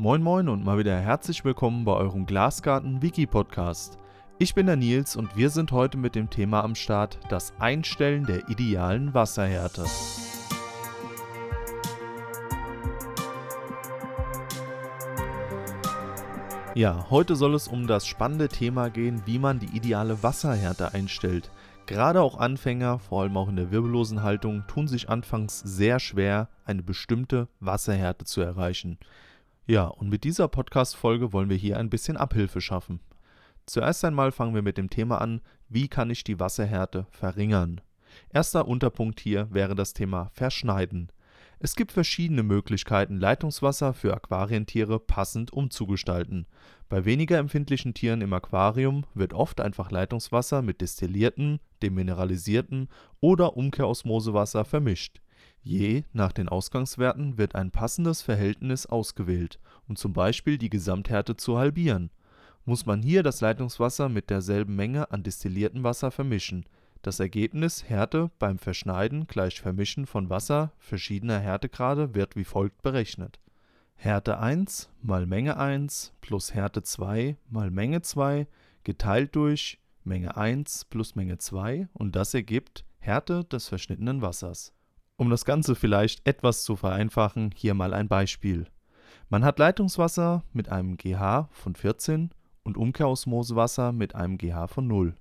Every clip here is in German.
Moin Moin und mal wieder herzlich willkommen bei eurem Glasgarten Wiki Podcast. Ich bin der Nils und wir sind heute mit dem Thema am Start, das Einstellen der idealen Wasserhärte. Ja, heute soll es um das spannende Thema gehen, wie man die ideale Wasserhärte einstellt. Gerade auch Anfänger, vor allem auch in der wirbellosen Haltung, tun sich anfangs sehr schwer, eine bestimmte Wasserhärte zu erreichen. Ja, und mit dieser Podcast-Folge wollen wir hier ein bisschen Abhilfe schaffen. Zuerst einmal fangen wir mit dem Thema an, wie kann ich die Wasserhärte verringern? Erster Unterpunkt hier wäre das Thema Verschneiden. Es gibt verschiedene Möglichkeiten, Leitungswasser für Aquarientiere passend umzugestalten. Bei weniger empfindlichen Tieren im Aquarium wird oft einfach Leitungswasser mit destilliertem, demineralisiertem oder Umkehrosmosewasser vermischt. Je nach den Ausgangswerten wird ein passendes Verhältnis ausgewählt, um zum Beispiel die Gesamthärte zu halbieren. Muss man hier das Leitungswasser mit derselben Menge an destilliertem Wasser vermischen. Das Ergebnis Härte beim Verschneiden gleich Vermischen von Wasser verschiedener Härtegrade wird wie folgt berechnet: Härte 1 mal Menge 1 plus Härte 2 mal Menge 2 geteilt durch Menge 1 plus Menge 2 und das ergibt Härte des verschnittenen Wassers um das Ganze vielleicht etwas zu vereinfachen, hier mal ein Beispiel. Man hat Leitungswasser mit einem GH von 14 und Umkehrosmosewasser mit einem GH von 0.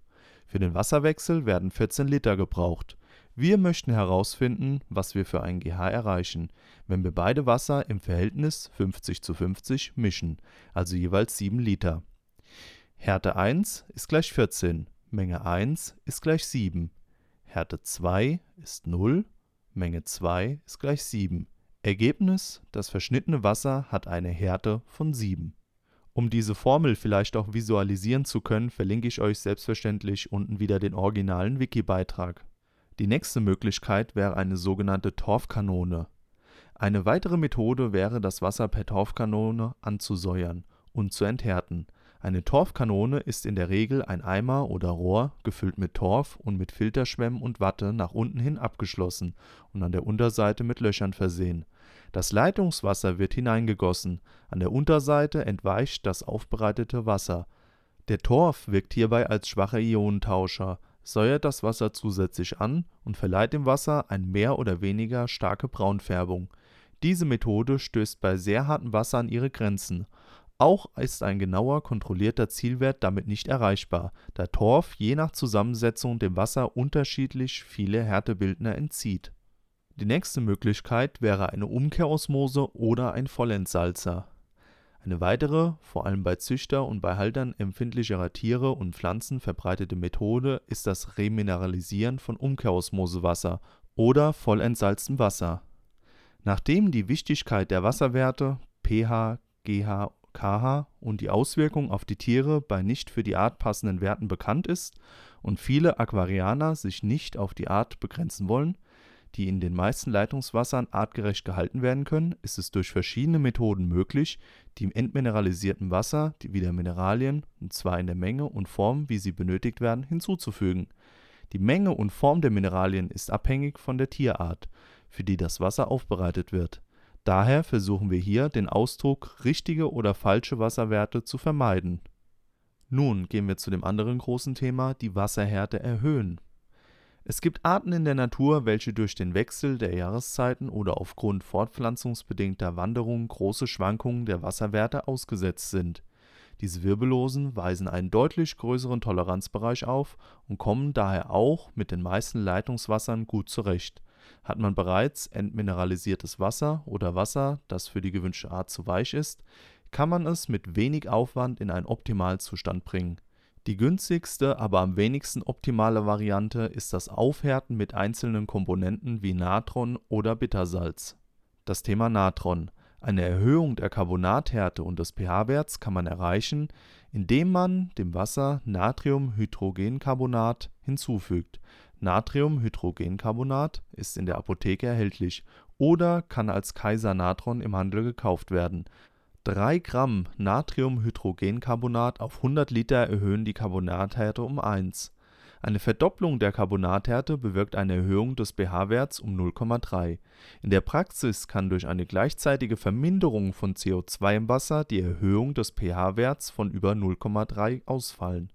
Für den Wasserwechsel werden 14 Liter gebraucht. Wir möchten herausfinden, was wir für ein GH erreichen, wenn wir beide Wasser im Verhältnis 50 zu 50 mischen, also jeweils 7 Liter. Härte 1 ist gleich 14, Menge 1 ist gleich 7, Härte 2 ist 0 Menge 2 ist gleich 7. Ergebnis: Das verschnittene Wasser hat eine Härte von 7. Um diese Formel vielleicht auch visualisieren zu können, verlinke ich euch selbstverständlich unten wieder den originalen Wiki-Beitrag. Die nächste Möglichkeit wäre eine sogenannte Torfkanone. Eine weitere Methode wäre, das Wasser per Torfkanone anzusäuern und zu enthärten eine Torfkanone ist in der Regel ein Eimer oder Rohr, gefüllt mit Torf und mit Filterschwämmen und Watte nach unten hin abgeschlossen und an der Unterseite mit Löchern versehen. Das Leitungswasser wird hineingegossen, an der Unterseite entweicht das aufbereitete Wasser. Der Torf wirkt hierbei als schwacher Ionentauscher, säuert das Wasser zusätzlich an und verleiht dem Wasser eine mehr oder weniger starke Braunfärbung. Diese Methode stößt bei sehr hartem Wasser an ihre Grenzen auch ist ein genauer kontrollierter Zielwert damit nicht erreichbar, da Torf je nach Zusammensetzung dem Wasser unterschiedlich viele Härtebildner entzieht. Die nächste Möglichkeit wäre eine Umkehrosmose oder ein Vollentsalzer. Eine weitere, vor allem bei Züchter und bei Haltern empfindlicherer Tiere und Pflanzen verbreitete Methode ist das Remineralisieren von Umkehrosmosewasser oder vollentsalztem Wasser. Nachdem die Wichtigkeit der Wasserwerte pH, GH kH und die Auswirkung auf die Tiere bei nicht für die Art passenden Werten bekannt ist und viele Aquarianer sich nicht auf die Art begrenzen wollen, die in den meisten Leitungswassern artgerecht gehalten werden können, ist es durch verschiedene Methoden möglich, dem entmineralisierten Wasser wieder Mineralien, und zwar in der Menge und Form, wie sie benötigt werden, hinzuzufügen. Die Menge und Form der Mineralien ist abhängig von der Tierart, für die das Wasser aufbereitet wird Daher versuchen wir hier, den Ausdruck richtige oder falsche Wasserwerte zu vermeiden. Nun gehen wir zu dem anderen großen Thema, die Wasserhärte erhöhen. Es gibt Arten in der Natur, welche durch den Wechsel der Jahreszeiten oder aufgrund fortpflanzungsbedingter Wanderungen große Schwankungen der Wasserwerte ausgesetzt sind. Diese Wirbellosen weisen einen deutlich größeren Toleranzbereich auf und kommen daher auch mit den meisten Leitungswassern gut zurecht hat man bereits entmineralisiertes Wasser oder Wasser, das für die gewünschte Art zu weich ist, kann man es mit wenig Aufwand in einen Optimalzustand bringen. Die günstigste, aber am wenigsten optimale Variante ist das Aufhärten mit einzelnen Komponenten wie Natron oder Bittersalz. Das Thema Natron. Eine Erhöhung der Carbonathärte und des pH-Werts kann man erreichen, indem man dem Wasser Natriumhydrogencarbonat hinzufügt Natriumhydrogencarbonat ist in der Apotheke erhältlich oder kann als Kaiser-Natron im Handel gekauft werden. 3 Gramm Natriumhydrogencarbonat auf 100 Liter erhöhen die Carbonathärte um 1. Eine Verdopplung der Carbonathärte bewirkt eine Erhöhung des pH-Werts um 0,3. In der Praxis kann durch eine gleichzeitige Verminderung von CO2 im Wasser die Erhöhung des pH-Werts von über 0,3 ausfallen.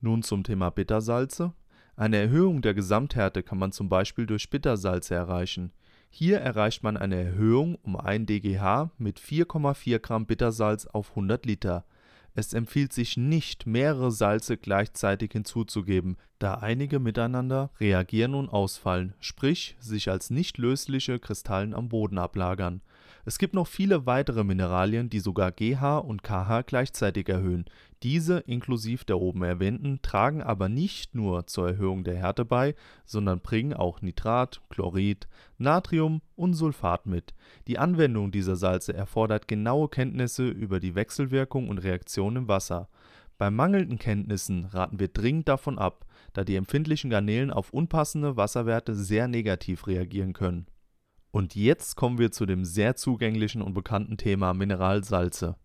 Nun zum Thema Bittersalze. Eine Erhöhung der Gesamthärte kann man zum Beispiel durch Bittersalze erreichen. Hier erreicht man eine Erhöhung um 1 dGH mit 4,4 Gramm Bittersalz auf 100 Liter es empfiehlt sich nicht, mehrere Salze gleichzeitig hinzuzugeben, da einige miteinander reagieren und ausfallen, sprich sich als nicht lösliche Kristallen am Boden ablagern es gibt noch viele weitere Mineralien, die sogar GH und KH gleichzeitig erhöhen. Diese inklusive der oben erwähnten tragen aber nicht nur zur Erhöhung der Härte bei, sondern bringen auch Nitrat, Chlorid, Natrium und Sulfat mit. Die Anwendung dieser Salze erfordert genaue Kenntnisse über die Wechselwirkung und Reaktion im Wasser. Bei mangelnden Kenntnissen raten wir dringend davon ab, da die empfindlichen Garnelen auf unpassende Wasserwerte sehr negativ reagieren können und jetzt kommen wir zu dem sehr zugänglichen und bekannten Thema Mineralsalze.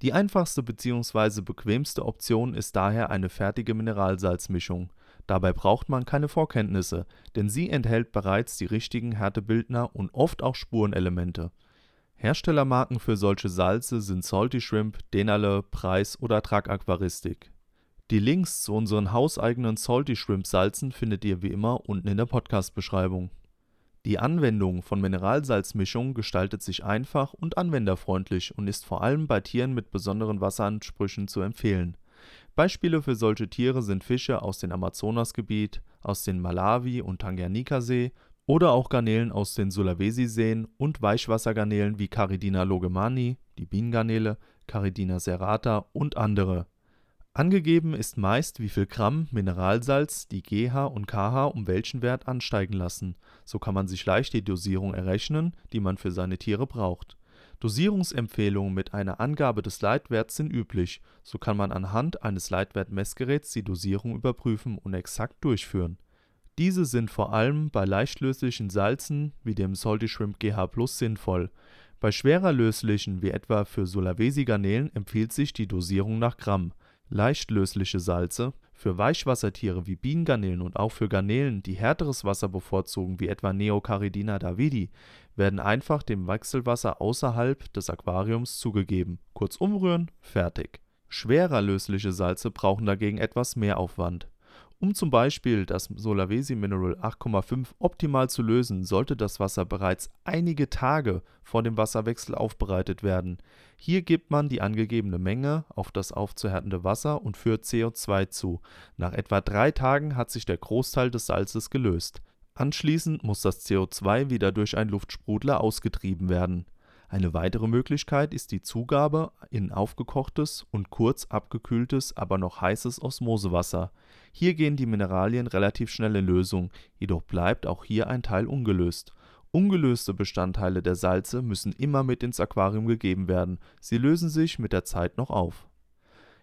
Die einfachste bzw. bequemste Option ist daher eine fertige Mineralsalzmischung. Dabei braucht man keine Vorkenntnisse, denn sie enthält bereits die richtigen Härtebildner und oft auch Spurenelemente. Herstellermarken für solche Salze sind Salty Shrimp, Denale, Preis oder Trag Aquaristik. Die Links zu unseren hauseigenen Salty Shrimp Salzen findet ihr wie immer unten in der Podcast-Beschreibung. Die Anwendung von Mineralsalzmischungen gestaltet sich einfach und anwenderfreundlich und ist vor allem bei Tieren mit besonderen Wasseransprüchen zu empfehlen. Beispiele für solche Tiere sind Fische aus dem Amazonasgebiet, aus dem Malawi und Tanganjika-See oder auch Garnelen aus den Sulawesi-Seen und Weichwassergarnelen wie Caridina logemani, die Bienengarnele, Caridina serrata und andere Angegeben ist meist, wie viel Gramm Mineralsalz die GH und KH um welchen Wert ansteigen lassen, so kann man sich leicht die Dosierung errechnen, die man für seine Tiere braucht. Dosierungsempfehlungen mit einer Angabe des Leitwerts sind üblich, so kann man anhand eines Leitwertmessgeräts die Dosierung überprüfen und exakt durchführen. Diese sind vor allem bei leichtlöslichen Salzen wie dem Salty Shrimp GH Plus sinnvoll. Bei schwerer löslichen wie etwa für Sulawesi-Garnelen empfiehlt sich die Dosierung nach Gramm Leicht lösliche Salze für Weichwassertiere wie Bienengarnelen und auch für Garnelen, die härteres Wasser bevorzugen wie etwa Neocaridina davidi, werden einfach dem Wechselwasser außerhalb des Aquariums zugegeben, kurz umrühren, fertig. Schwerer lösliche Salze brauchen dagegen etwas mehr Aufwand um zum Beispiel das Solavesi Mineral 8,5 optimal zu lösen, sollte das Wasser bereits einige Tage vor dem Wasserwechsel aufbereitet werden. Hier gibt man die angegebene Menge auf das aufzuhärtende Wasser und führt CO2 zu. Nach etwa drei Tagen hat sich der Großteil des Salzes gelöst. Anschließend muss das CO2 wieder durch einen Luftsprudler ausgetrieben werden eine weitere Möglichkeit ist die Zugabe in aufgekochtes und kurz abgekühltes, aber noch heißes Osmosewasser. Hier gehen die Mineralien relativ schnell in Lösung, jedoch bleibt auch hier ein Teil ungelöst. Ungelöste Bestandteile der Salze müssen immer mit ins Aquarium gegeben werden, sie lösen sich mit der Zeit noch auf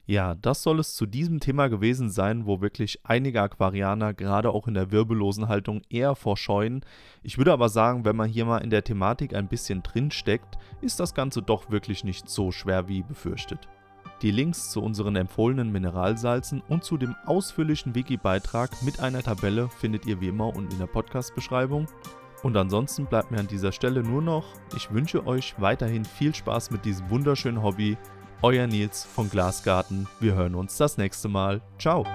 ja, das soll es zu diesem Thema gewesen sein, wo wirklich einige Aquarianer gerade auch in der wirbellosen Haltung eher vorscheuen. Ich würde aber sagen, wenn man hier mal in der Thematik ein bisschen drin steckt, ist das Ganze doch wirklich nicht so schwer wie befürchtet. Die Links zu unseren empfohlenen Mineralsalzen und zu dem ausführlichen Wiki-Beitrag mit einer Tabelle findet ihr wie immer unten in der Podcast-Beschreibung. Und ansonsten bleibt mir an dieser Stelle nur noch, ich wünsche euch weiterhin viel Spaß mit diesem wunderschönen Hobby euer Nils von Glasgarten. Wir hören uns das nächste Mal. Ciao.